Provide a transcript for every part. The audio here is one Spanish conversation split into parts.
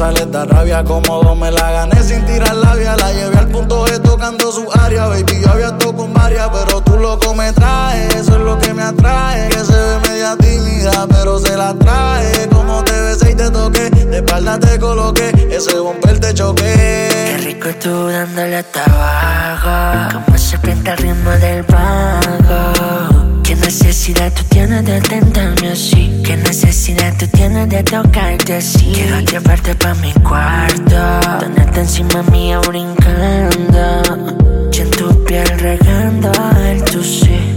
cosa les da rabia. Cómodo me la gané sin tirar labia. La llevé al punto G tocando su área. Baby, yo había estado con varias, pero tú loco me traes. Eso es lo que me atrae. Que se ve media tímida, pero se la trae. Como te besé y te toqué, de espalda te coloqué. Ese bumper te choqué. Qué rico tú dándole hasta abajo. Como se pinta el ritmo del banco necesidad tú tienes de tentarme así? ¿Qué necesidad tú tienes de tocarte así? Quiero llevarte pa' mi cuarto Tenerte encima mía brincando Yo en tu piel regando el tu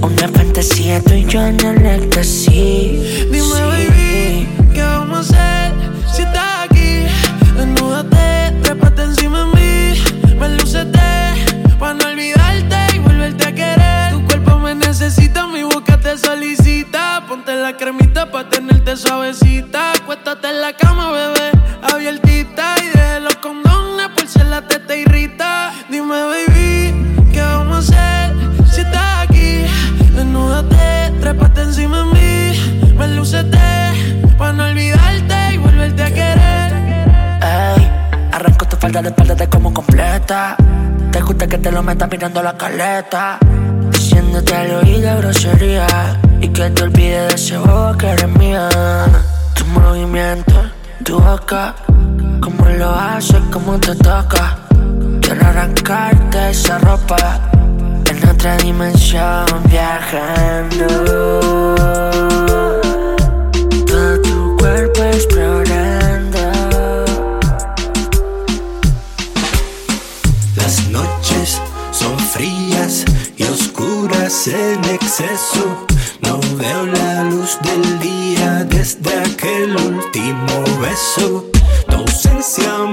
Una fantasía tú y yo en el éxtasis Dime sí. baby, ¿qué vamos a hacer? Si estás aquí, desnúdate Trépate encima de mí, me lucete Pa' no olvidarte te solicita. Ponte la cremita pa' tenerte suavecita. Acuéstate en la cama, bebé, abiertita. Y de los condones por si la te irrita. Dime, baby. espalda, te como completa. Te gusta que te lo metas mirando la caleta. Diciéndote al oído grosería. Y que te olvides de ese bobo que eres mía. Tu movimiento, tu boca. Cómo lo haces, cómo te toca. Quiero arrancarte esa ropa. En otra dimensión viajando. en exceso. No veo la luz del día desde aquel último beso. Tu ausencia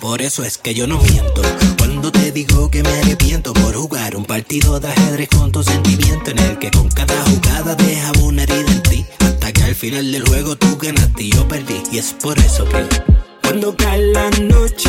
por eso es que yo no miento. Cuando te digo que me arrepiento por jugar un partido de ajedrez con tu sentimiento, en el que con cada jugada deja una herida en ti. Hasta que al final del juego tú ganaste y yo perdí. Y es por eso que cuando cae la noche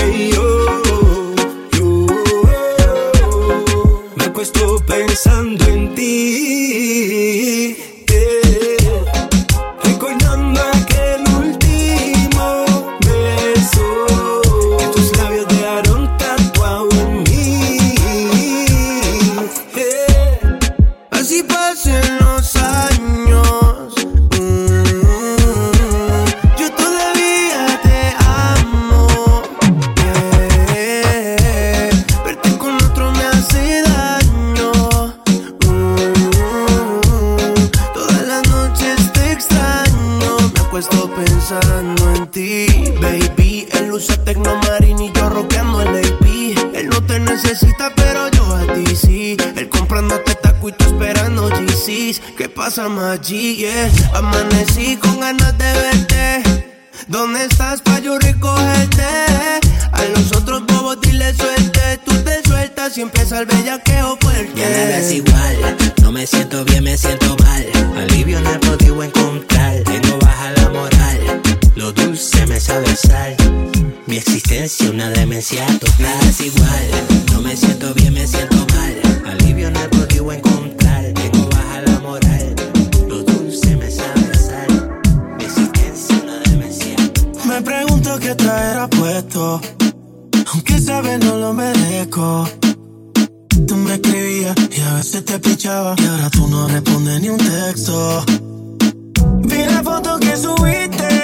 me pregunto qué traerá puesto. Aunque sabes no lo merezco. Tú me escribías y a veces te pichaba. Y ahora tú no respondes ni un texto. Vi la foto que subiste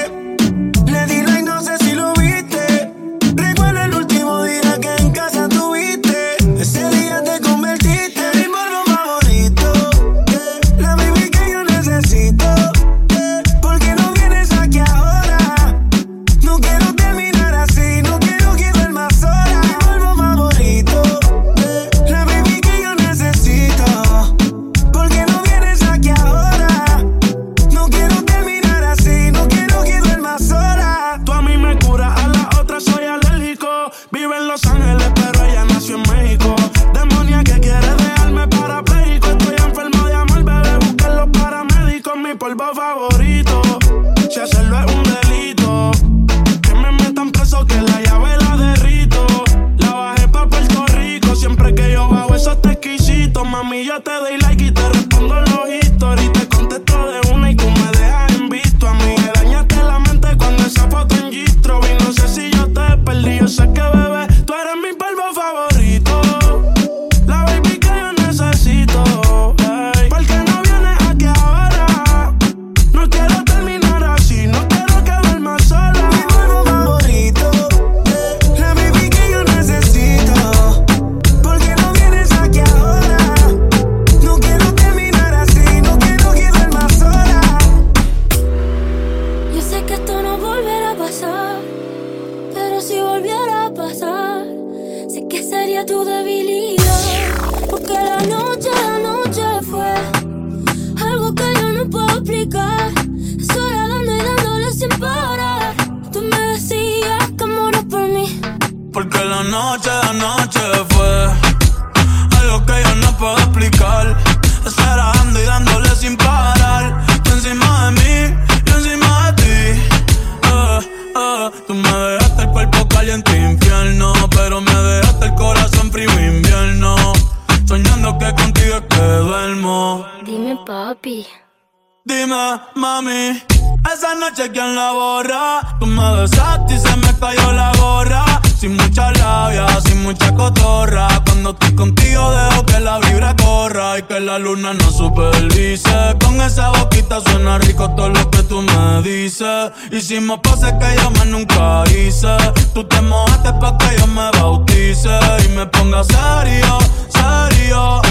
Hicimos pases que yo más nunca hice. Tú te mojaste pa' que yo me bautice y me ponga serio, serio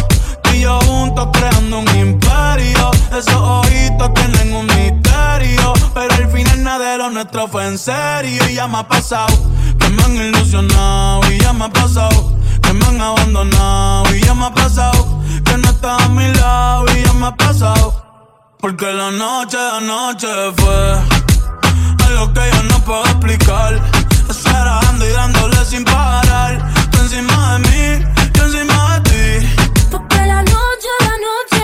y yo juntos creando un imperio. Esos ojitos tienen un misterio. Pero al final nada de lo nuestro fue en serio. Y ya me ha pasado que me han ilusionado. Y ya me ha pasado que me han abandonado. Y ya me ha pasado que no estás a mi lado. Y ya me ha pasado. Porque la noche de anoche fue algo que yo no puedo explicar. Esperando y dándole sin parar. Tú encima de mí, yo encima de ti. Porque la noche, la noche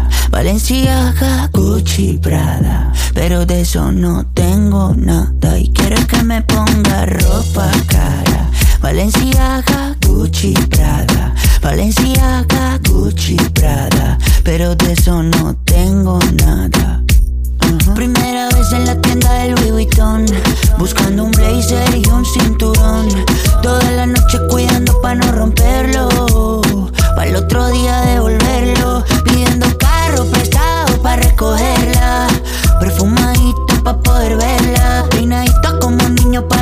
Valenciaga, Gucci, Prada. Pero de eso no tengo nada. Y quiere que me ponga ropa cara. Valenciaga, Gucci, Prada. Valenciaga, Gucci, Prada. Pero de eso no tengo nada. Primera vez en la tienda del Louis Vuitton Buscando un blazer y un cinturón Toda la noche cuidando pa' no romperlo Pa' el otro día devolverlo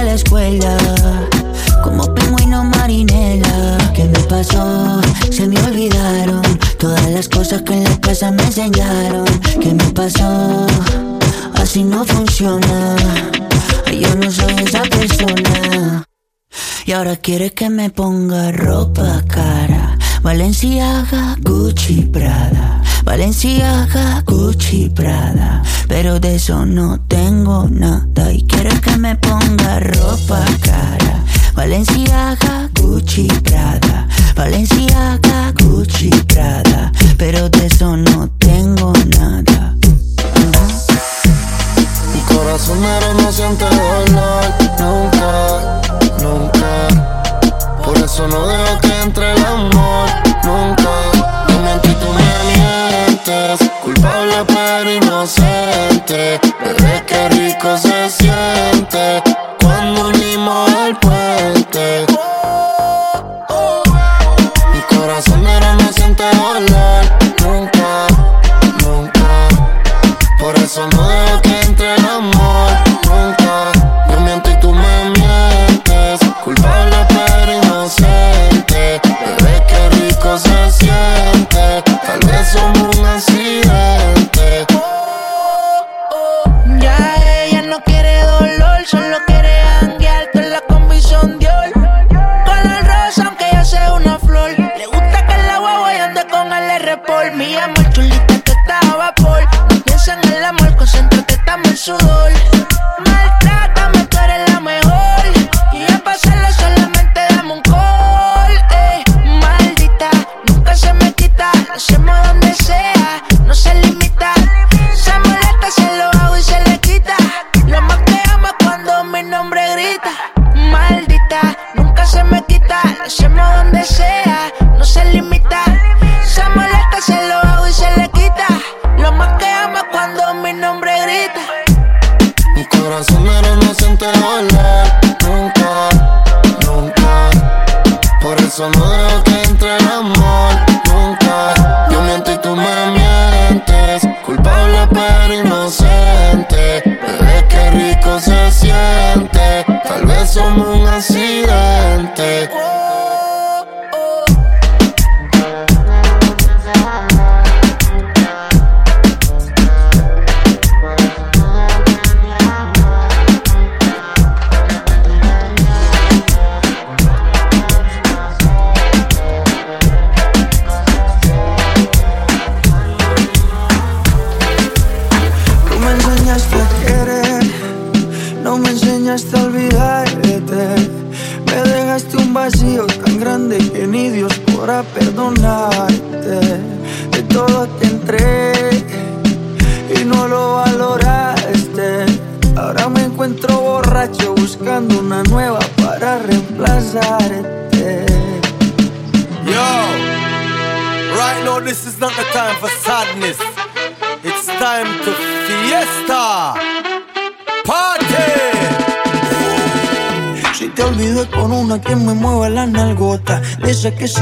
la escuela Como pingüino marinela ¿Qué me pasó? Se me olvidaron Todas las cosas que en la casa me enseñaron ¿Qué me pasó? Así no funciona Yo no soy esa persona y ahora quiere que me ponga ropa cara. Valenciaga, Gucci, Prada. Valenciaga, Gucci, Prada. Pero de eso no tengo nada. Y quiere que me ponga ropa cara. Valenciaga, Gucci, Prada. Valenciaga, Gucci, Prada. Pero de eso no tengo nada. Mi corazón negro no siente dolor Nunca, nunca Por eso no dejo que entre el amor Nunca y mientes Culpable pero inocente. Bebé, qué rico se siente Cuando unimos el puente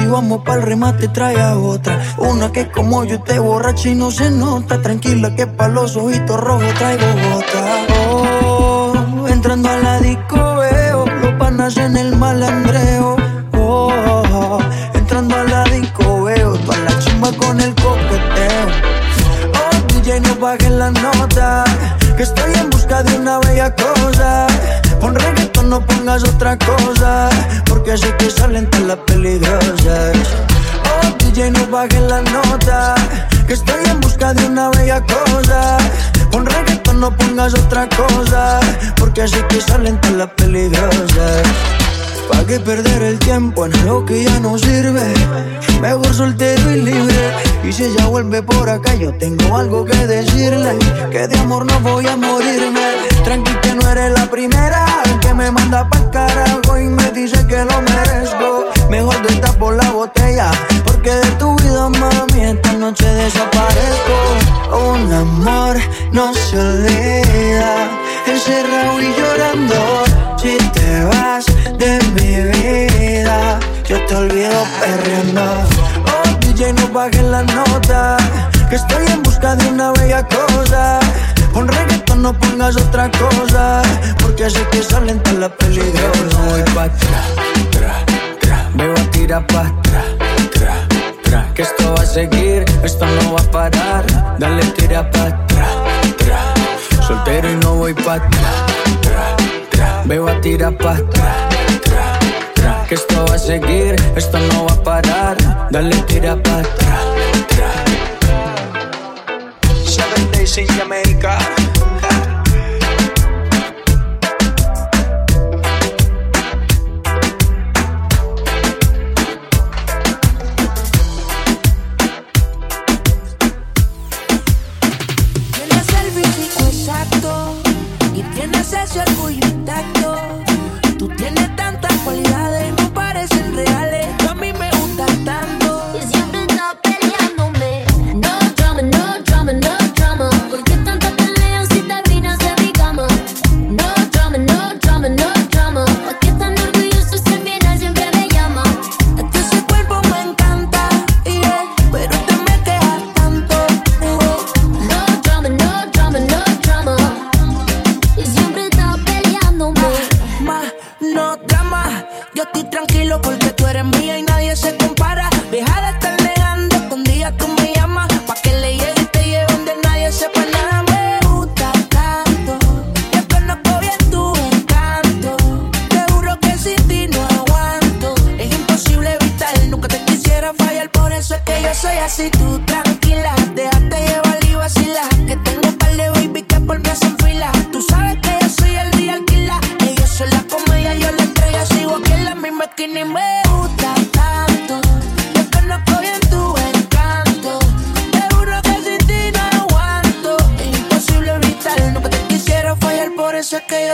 si vamos pa'l remate trae a otra. Una que como yo te borracha y no se nota. Tranquila que pa' los ojitos rojos traigo gota. Oh, entrando a la disco veo los panas en el malandreo. Oh, entrando a la disco veo toda la chimba con el coqueteo. Oh, DJ, no bajes la nota. Que estoy en busca de una bella cosa. Pon reggaetón, no pongas otra cosa. Porque sé que salen todas las peligrosas. Bajes la nota. Que estoy en busca de una bella cosa. Pon reggaetón, no pongas otra cosa. Porque sé que salen todas las peligrosas. ¿Pa' qué perder el tiempo en algo que ya no sirve? Mejor soltero y libre. Y si ella vuelve por acá, yo tengo algo que decirle. Que de amor no voy a morirme. Tranqui que no eres la primera que me manda pa'l carajo y me dice que lo merezco. Mejor te por la botella, porque de tu vida, mami, esta noche desaparezco. Un amor no se olvida, encerrado y llorando. Si te vas de mi vida, yo te olvido perreando. Oh, DJ, no bajes la nota, que estoy en busca de una bella cosa. Pon reggaetón, no pongas otra cosa, porque sé que salen todas las peligrosas. Voy pa' atrás, tra, tra, me voy a tirar pa' atrás, tra, tra, que esto va a seguir, esto no va a parar. Dale, tira pa' atrás, tra, soltero y no voy pa' atrás, tra, tra, me voy a tirar pa' atrás, tra, tra, que esto va a seguir, esto no va a parar. Dale, tira pa' atrás, tra. Seven days in Jamaica.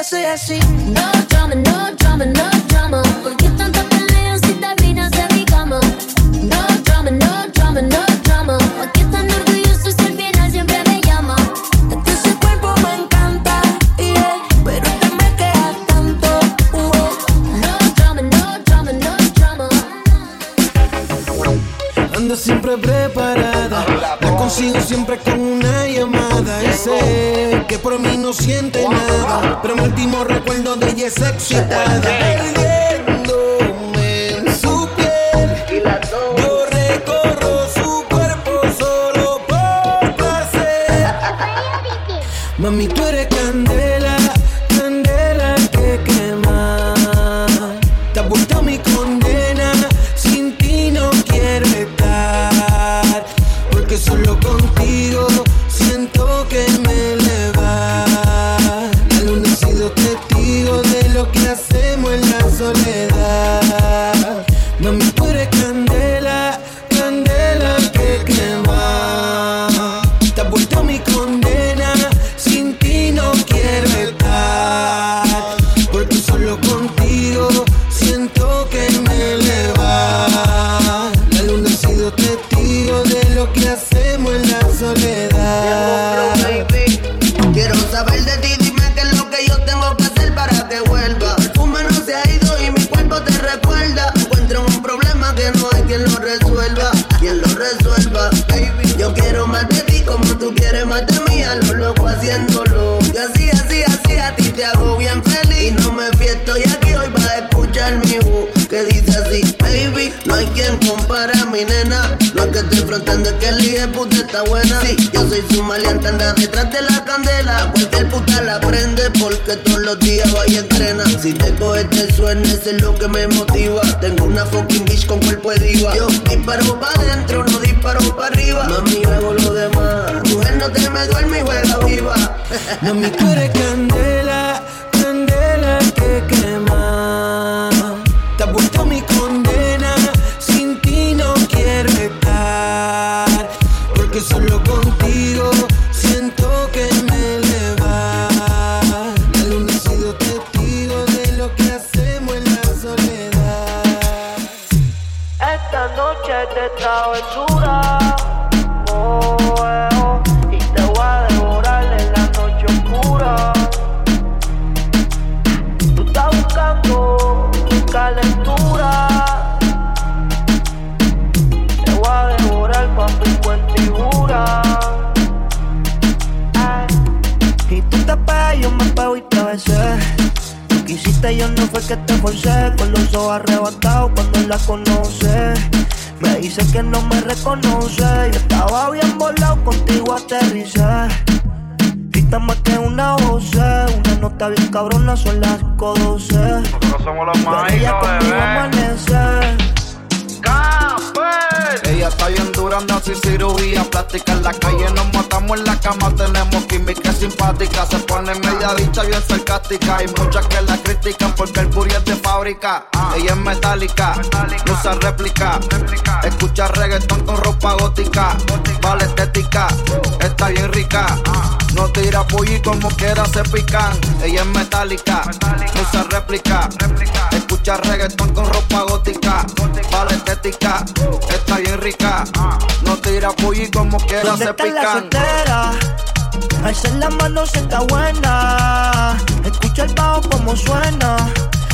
Eso es que yo soy así. No drama, no drama, no drama. Pero mi último recuerdo de ella es excitada. Que es que el de puta está buena. Sí, yo soy su maleante, anda detrás de la candela. Cualquier puta la prende porque todos los días va y entrena. Si te coge te suena, eso es lo que me motiva. Tengo una fucking bitch con cuerpo de diva. Yo disparo para adentro, no disparo para arriba. Mami, hago lo demás. Mujer, no te me duerme y juega viva. Mami, tú eres candela, calentura. Te voy a devorar con figura. Ay. Y tú te pegas, yo me pego y te besé. Tú quisiste, yo no fue que te forcé. Con los ojos arrebatados cuando la conoce. Me dice que no me reconoce. Yo estaba bien volado, contigo aterricé. Grita más que una voz, una nota bien cabrona, son las 512. Nosotros somos los bebé. amanece. Ella está bien dura, anda sin cirugía plástica. En la calle nos matamos en la cama, tenemos química simpática. Se pone media dicha, bien sarcástica. Hay muchas que la critican porque el puri es de fábrica. Ella es metálica, no usa réplica. Escucha reggaetón con ropa gótica. Vale estética, está bien rica. No tira pollo y como quiera se pican. Ella es metálica, no usa réplica. Escucha reggaetón con ropa gótica. Vale estética, está bien rica. No tira pollo y como quiera ¿Dónde se está la pican. soltera? Alza la mano si está buena. Escucha el bajo como suena.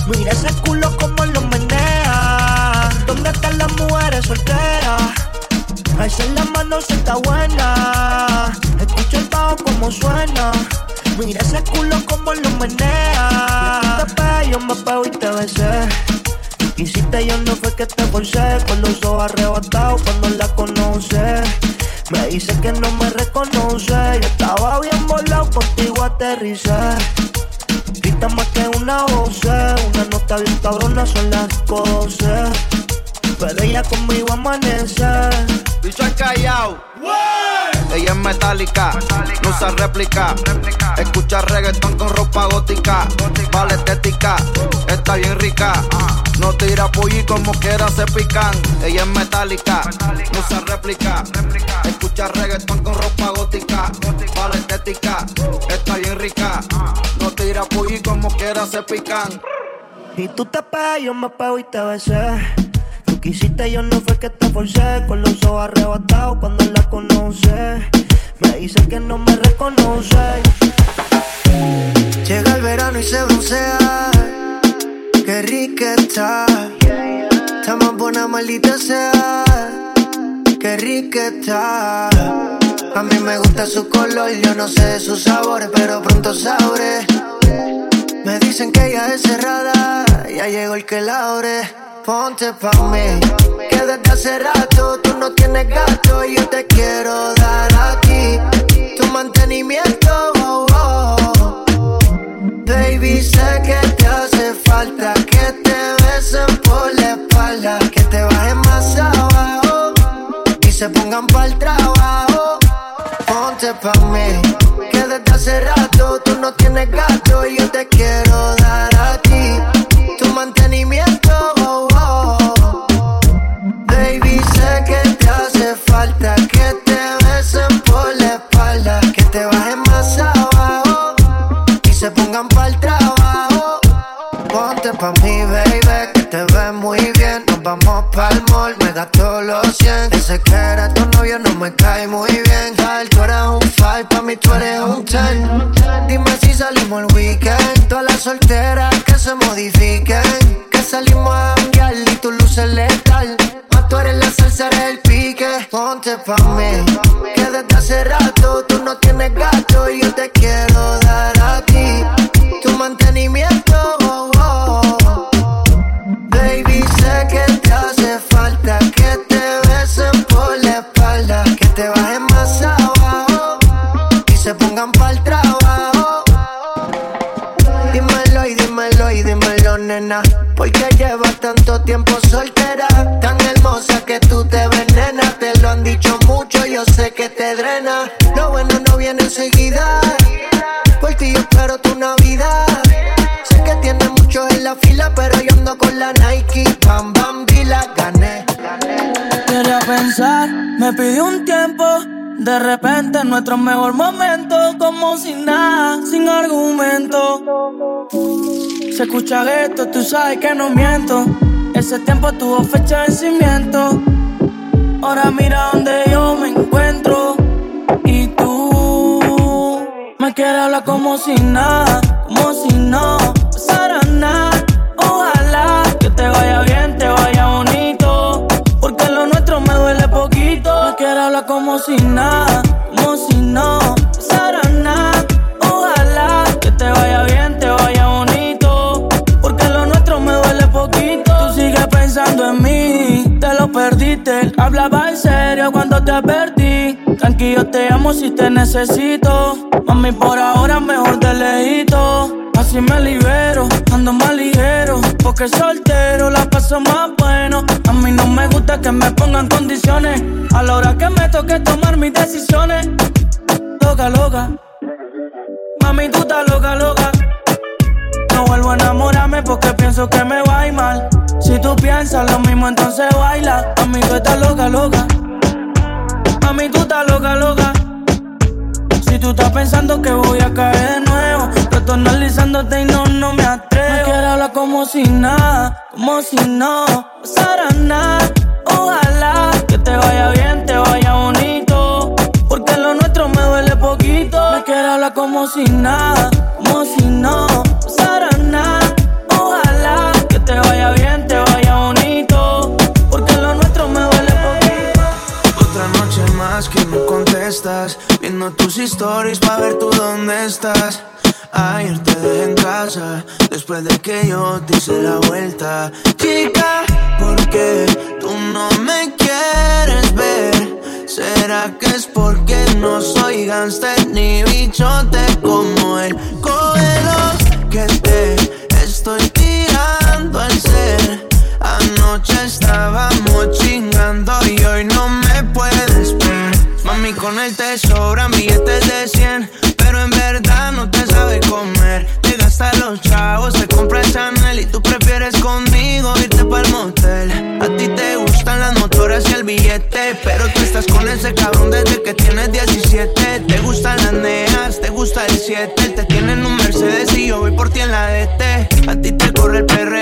Mira ese culo como lo menea. ¿Dónde están las mujeres solteras? Alza la mano si está buena. Escucha el bajo como suena. Mira ese culo como lo menea. Te pegas, yo me pego y te besé. Quisiste yo no fue que te forcé Con los ojos arrebatados cuando la conoce Me dice que no me reconoce Yo estaba bien volado, contigo aterricé Grita más que una voz Una nota bien cabrona, son las 12 Pero ella conmigo amanece Bicho es callao. Ella es metálica, no usa réplica. Escucha reggaetón con ropa gótica. Vale estética, está bien rica. No tira pollo y como quiera se pican. Ella es metálica, no usa réplica. Escucha reggaetón con ropa gótica. Vale estética, está bien rica. No tira pollo y como quiera se pican. Y tú te pegas, yo me pego y te besé. Tú quisiste, yo no fue que te forcé. Con los ojos arrebatados cuando la conoce. Me dice que no me reconoce. Llega el verano y se broncea. Qué rica está. Está más buena, maldita sea. Qué rica está. A mí me gusta su color, yo no sé de sus sabores, pero pronto sabré. Me dicen que ella es cerrada, ya llegó el que la abre. Ponte pa' mí, que desde hace rato tú no tienes gato y yo te quiero dar aquí tu mantenimiento. oh, oh. Baby, sé que te hace falta que te besen por la espalda, que te bajen más abajo y se pongan pa'l trabajo. Ponte pa' mí, mucho, yo sé que te drena. Lo bueno no viene enseguida. Por ti yo espero tu Navidad. Sé que tienes muchos en la fila, pero yo ando con la Nike. Bam, bam, la gané. Quería pensar, me pidió un tiempo. De repente, nuestro mejor momento, como sin nada, sin argumento. Se escucha esto, tú sabes que no miento. Ese tiempo tuvo fecha de vencimiento. Ahora mira donde yo me encuentro. Y tú me quieres hablar como si nada, como si no pasara nada. Ojalá que te vaya bien, te vaya bonito. Porque lo nuestro me duele poquito. Me quiere hablar como si nada, como si no perdiste. Hablaba en serio cuando te advertí. Tranquilo, te amo si te necesito. Mami, por ahora mejor de lejito. Así me libero, ando más ligero. Porque soltero la paso más bueno. A mí no me gusta que me pongan condiciones. A la hora que me toque tomar mis decisiones. Loca, loca. Mami, tú estás loca, loca. No vuelvo a enamorarme porque pienso que me va a ir mal. Si tú piensas lo mismo, entonces tú estás loca, loca. Mami, tú estás loca, loca. Si tú estás pensando que voy a caer de nuevo, yo estoy y no, no me atrevo. Me quiero hablar como si nada, como si no pasara nada. Ojalá que te vaya bien, te vaya bonito. Porque lo nuestro me duele poquito. Me quiero hablar como si nada, como si no Viendo tus stories pa' ver tú dónde estás. Ayer te dejé en casa. Después de que yo te hice la vuelta. Chica, ¿por qué tú no me quieres ver? ¿Será que es porque no soy gangster ni bichote como el Cógelo que te estoy tirando al ser. Anoche estábamos chingando y hoy no me puedes. Mami, con él te sobran billetes de 100, pero en verdad no te sabe comer. Te gasta los chavos, te compra Chanel y tú prefieres conmigo irte pa'l motel. A ti te gustan las motoras y el billete, pero tú estás con ese cabrón desde que tienes 17. Te gustan las neas, te gusta el 7. Él te tiene en un Mercedes y yo voy por ti en la DT. A ti te corre el perreo,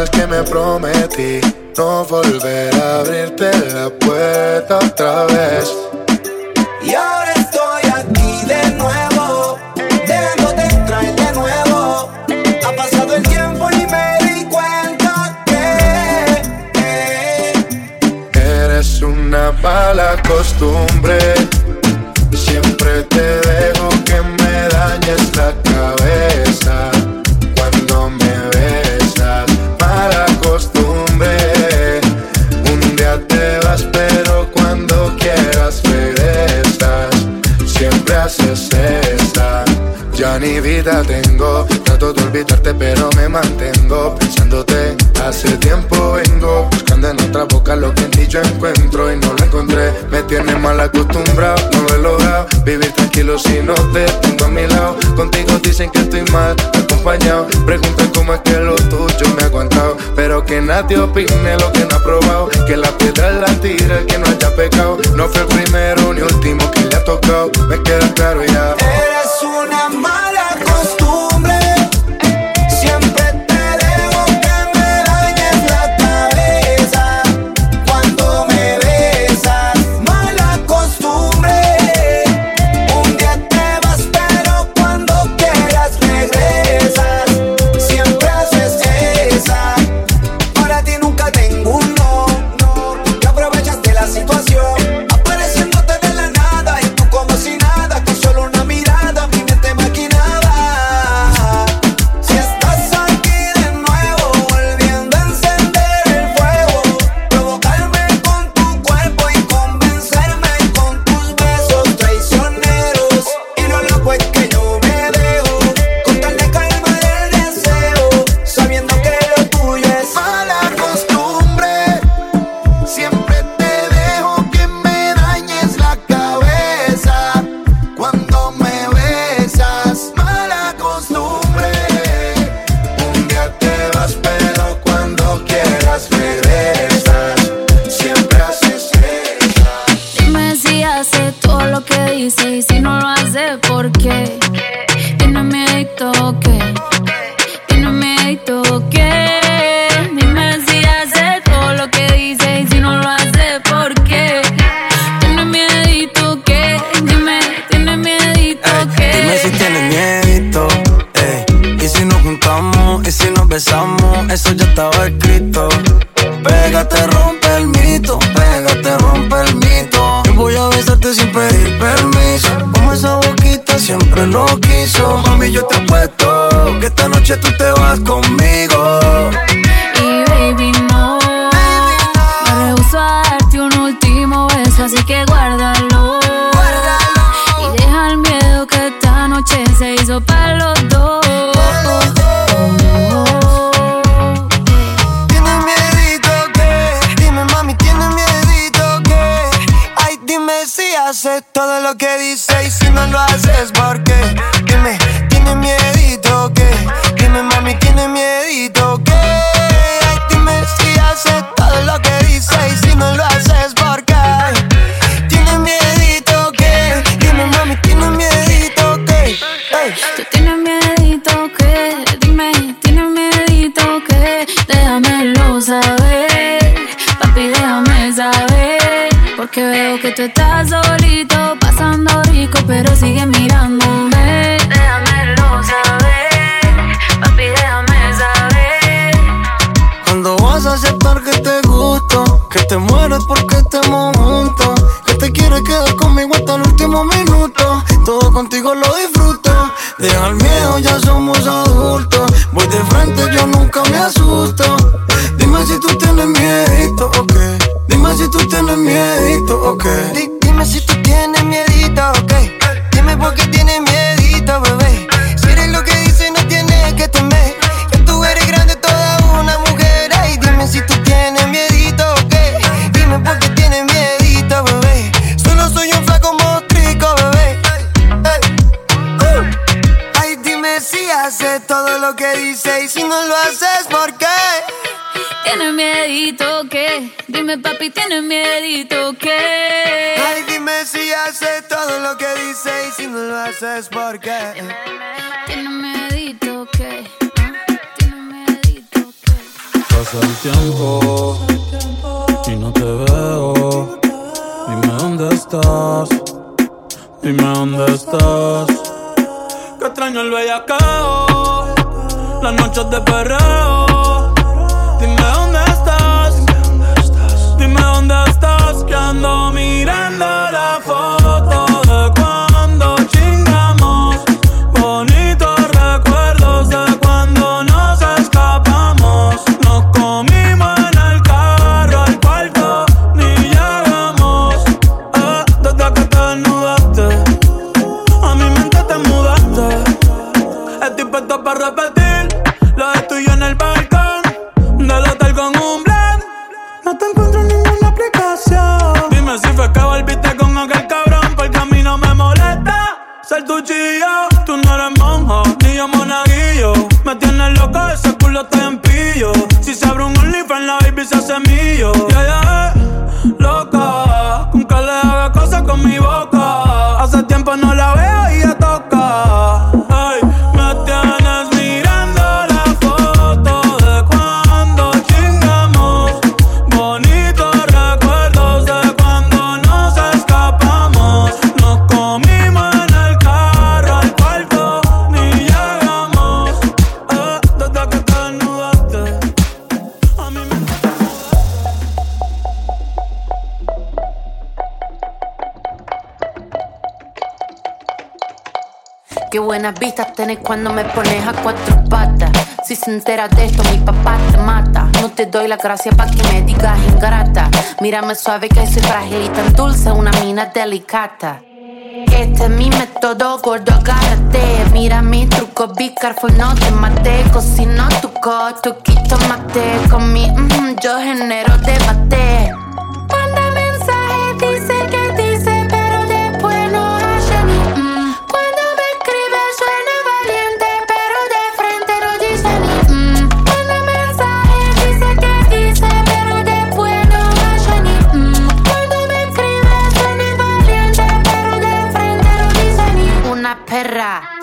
veces que me prometí. No volver a abrirte estoy mal acompañado. Preguntan cómo es que lo tuyo me ha aguantado. Pero que nadie opine lo que no ha probado. Que la piedra la tira el que no haya pecado. No fue el primero ni último que le ha tocado. Me queda claro ya. Eres una y no lo hace ¿por porque tiene miedo que tiene miedo que. Dime si hace todo lo que dice y si no lo hace porque tiene miedo que dime tiene miedo que. dime si tiene miedo y si nos juntamos y si nos besamos eso ya estaba escrito. Pégate rojo yo te apuesto que esta noche tú te vas conmigo. Que veo que tú estás solito, pasando rico, pero sigue mirándome. Déjamelo saber, papi, déjame saber. Cuando vas a aceptar que te gusto, que te mueres porque estemos juntos, que te quieres quedar conmigo hasta el último minuto. Todo contigo lo disfruto. Deja el miedo, ya somos adultos. Voy de frente, yo nunca me asusto. Dime si tú tienes miedo si tú tienes miedito o okay. qué. Dime papi, tienes miedito que. Ay, dime si haces todo lo que dice y si no lo haces, ¿por qué? Tienes miedito que. Pasa el tiempo y no te veo. Dime dónde estás. Dime dónde estás. Que extraño el bellacao. Las noches de perreo. Si se entera de esto, mi papá te mata. No te doy la gracia pa' que me digas ingrata. Mírame suave que soy frágil y tan dulce, una mina delicata. Este es mi método, gordo, agárrate. Mira mi truco, be careful, no te mate. Cocino tu coto, quito mate. Con mi mm, yo genero debate.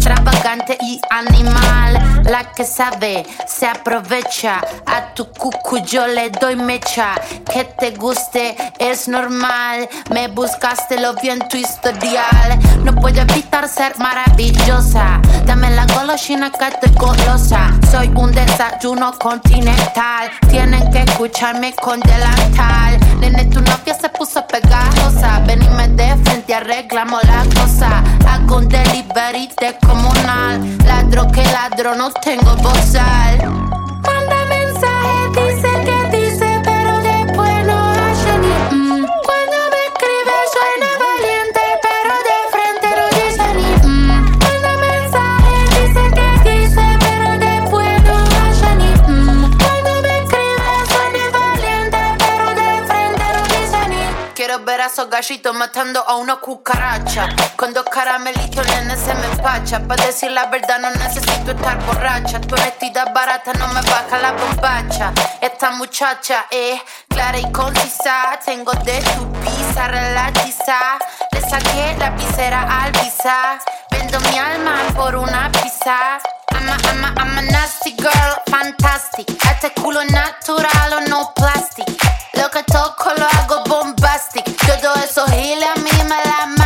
extravagante y animal. La que sabe se aprovecha, a tu cucu yo le doy mecha. Que te guste es normal, me buscaste lo vi en tu historial. No puedo evitar ser maravillosa, dame la golosina que estoy golosa. Soy un desayuno continental, tienen que escucharme con delantal. Nene, tu novia se puso pegajosa. Venime de frente, arreglamos la cosa. Hago un delivery comunal. Ladro que ladro, no tengo bozal. Matando a una cucaracha. Con dos caramelitos, nene, se me empacha. Para decir la verdad, no necesito estar borracha. Tu honestidad barata no me baja la bombacha. Esta muchacha es clara y concisa. Tengo de tu pizza relatiza. Le saqué la visera al visa. Vendo mi alma por una pizza. I'm a, I'm a, I'm a nasty girl, fantastic. Este culo natural o no plastic. Lo que toco lo hago bombastic. Todo eso gile a mí me la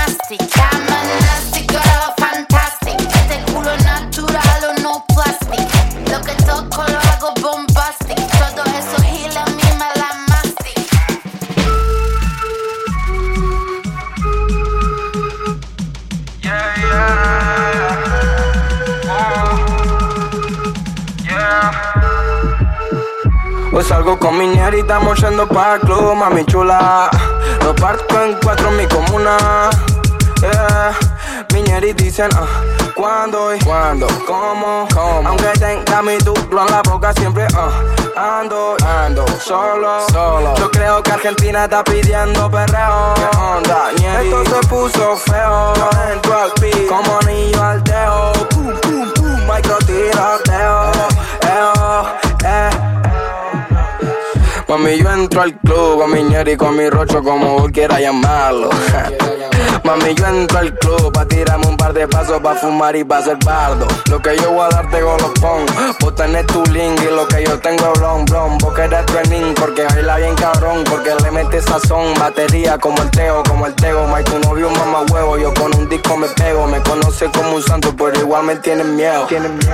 Hoy salgo con mi y estamos yendo para el club, mami chula. Lo parto en cuatro en mi comuna. Yeah. Mi dicen, ah, ¿cuándo y cuándo? ¿Cómo? ¿Cómo? Aunque tenga mi duplo en la boca siempre, ah. ando, ando, solo, solo. Yo creo que Argentina está pidiendo perreo. ¿Qué onda, Esto se puso feo. Yo entro al beat como anillo al dedo. Pum, pum, pum, micro tiroteo. Eo, eh. Mami, yo entro al club con mi ñeri, con mi rocho, como quiera llamarlo. Mami, yo entro al club pa' tirarme un par de pasos pa' fumar y pa' ser bardo. Lo que yo voy a darte pong. Vos tenés tu link y lo que yo tengo es blon, blon. Vos querés training porque baila bien cabrón. Porque le mete sazón, batería como el teo, como el tego. Mike, tu novio un mamá huevo. Yo con un disco me pego. Me conoce como un santo, pero igual me tienen miedo.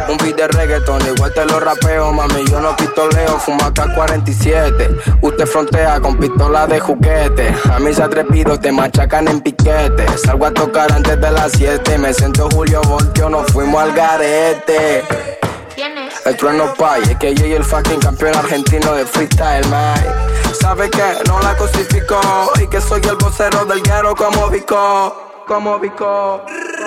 Un beat de reggaeton, igual te lo rapeo. Mami, yo no pistoleo, fumo acá 47. Usted frontea con pistola de juguete. A mí se atrepido, te machacan en piquete. Salgo a tocar antes de las 7. Me siento Julio Voltio, nos fuimos al garete. El trueno pay, es que yo y el fucking campeón argentino de freestyle, man. Sabe que no la cosifico y que soy el vocero del guero como Vico como Vico.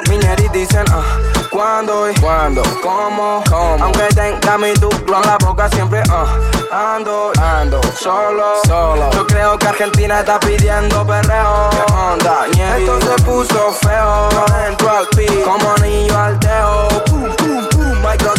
Mineris dicen, ah, ¿cuándo y cuándo? ¿Cómo? ¿Cómo? Aunque tenga mi duplo en la boca siempre, ah, ando, ando, solo, solo. Yo creo que Argentina está pidiendo perreo. ¿Qué onda, Esto se puso feo. Yo entro al beat como anillo al dedo. Pum, pum, pum, micro.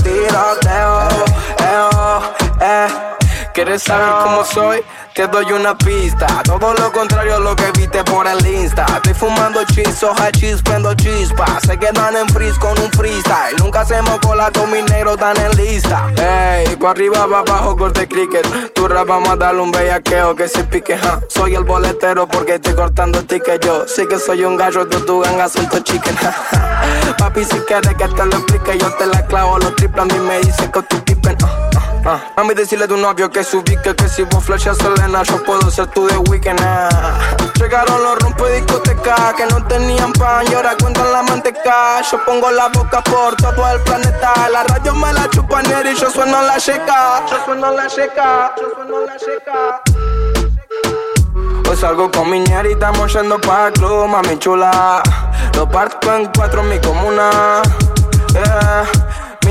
¿Quieres saber cómo soy? Te doy una pista. Todo lo contrario a lo que viste por el Insta. Estoy fumando chis, hoja chis, prendo chispa. Se quedan en freeze con un freestyle. Nunca hacemos cola con mis negros tan en lista. Ey, pa' arriba, pa' abajo, corte cricket. Tu rap vamos a darle un bellaqueo que se pique, ja. Soy el boletero porque estoy cortando ticket yo. Sí que soy un gallo, tú tu gang asunto chicken. Papi, si quieres que te lo explique, yo te la clavo. Los triples a mí me dicen que tu tipen, ah, ah. Mami, decirle a tu novio que se ubique, que si vos flashas Selena, yo puedo ser tu de weekend. ah. Llegaron los rompe discoteca que no tenían pan y ahora cuentan la manteca. Yo pongo la boca por todo el planeta. La radio me la chupan y yo sueno la checa. Yo sueno la checa. Yo sueno la checa. Hoy salgo con mi y estamos yendo el club, mami chula. Lo parto en cuatro en mi comuna.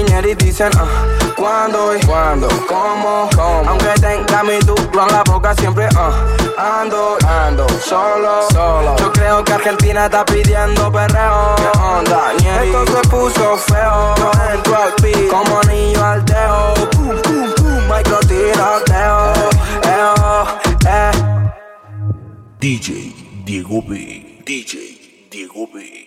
Miñeris dicen, ah, ¿cuándo y cuándo? ¿Cómo? ¿Cómo? Aunque tenga mi duplo en la boca siempre, ah, ando, ando, solo, solo. Yo creo que Argentina está pidiendo perreo. ¿Qué onda, Ñeri? Esto se puso feo. Yo entro al beat como anillo al dedo. Pum, pum, pum, micro tiroteo. Eo, eh. DJ Diego B. DJ Diego B.